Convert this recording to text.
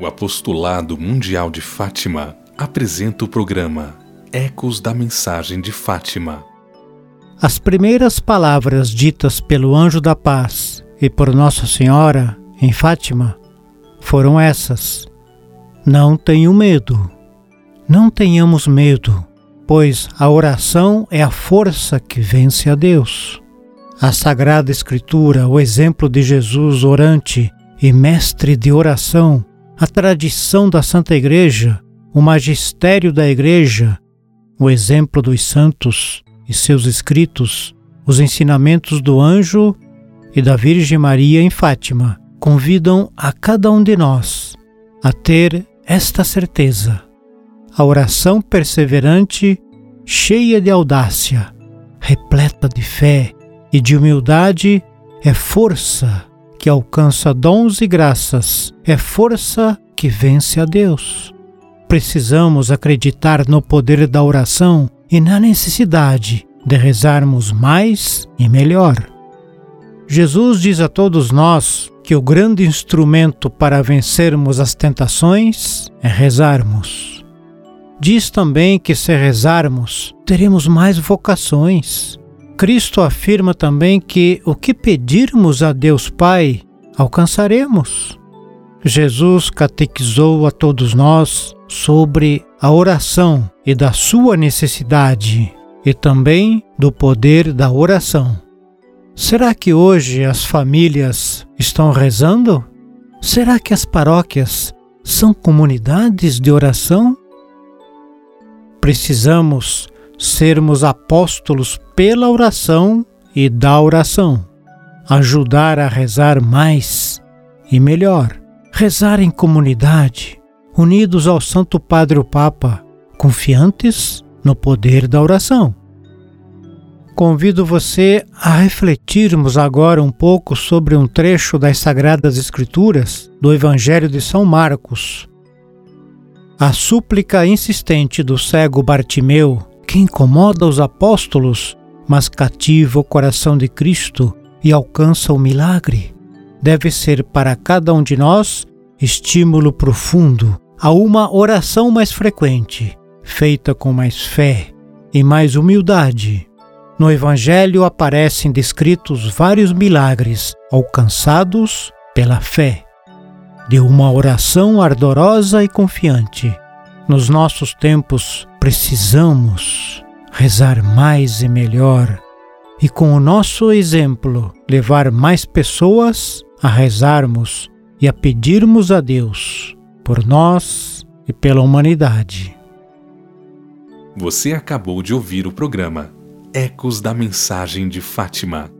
O Apostolado Mundial de Fátima apresenta o programa Ecos da Mensagem de Fátima. As primeiras palavras ditas pelo anjo da paz e por Nossa Senhora em Fátima foram essas: Não tenho medo. Não tenhamos medo, pois a oração é a força que vence a Deus. A Sagrada Escritura, o exemplo de Jesus orante e mestre de oração, a tradição da Santa Igreja, o magistério da Igreja, o exemplo dos santos e seus escritos, os ensinamentos do anjo e da Virgem Maria em Fátima, convidam a cada um de nós a ter esta certeza. A oração perseverante, cheia de audácia, repleta de fé e de humildade é força que alcança dons e graças, é força que vence a Deus. Precisamos acreditar no poder da oração e na necessidade de rezarmos mais e melhor. Jesus diz a todos nós que o grande instrumento para vencermos as tentações é rezarmos. Diz também que se rezarmos, teremos mais vocações, Cristo afirma também que o que pedirmos a Deus Pai, alcançaremos. Jesus catequizou a todos nós sobre a oração e da sua necessidade, e também do poder da oração. Será que hoje as famílias estão rezando? Será que as paróquias são comunidades de oração? Precisamos sermos apóstolos pela oração e da oração, ajudar a rezar mais e melhor, rezar em comunidade, unidos ao Santo Padre o Papa, confiantes no poder da oração. Convido você a refletirmos agora um pouco sobre um trecho das Sagradas Escrituras do Evangelho de São Marcos. A súplica insistente do cego Bartimeu que incomoda os apóstolos, mas cativa o coração de Cristo e alcança o milagre, deve ser para cada um de nós estímulo profundo a uma oração mais frequente, feita com mais fé e mais humildade. No Evangelho aparecem descritos vários milagres alcançados pela fé, de uma oração ardorosa e confiante nos nossos tempos precisamos rezar mais e melhor e, com o nosso exemplo, levar mais pessoas a rezarmos e a pedirmos a Deus por nós e pela humanidade. Você acabou de ouvir o programa Ecos da Mensagem de Fátima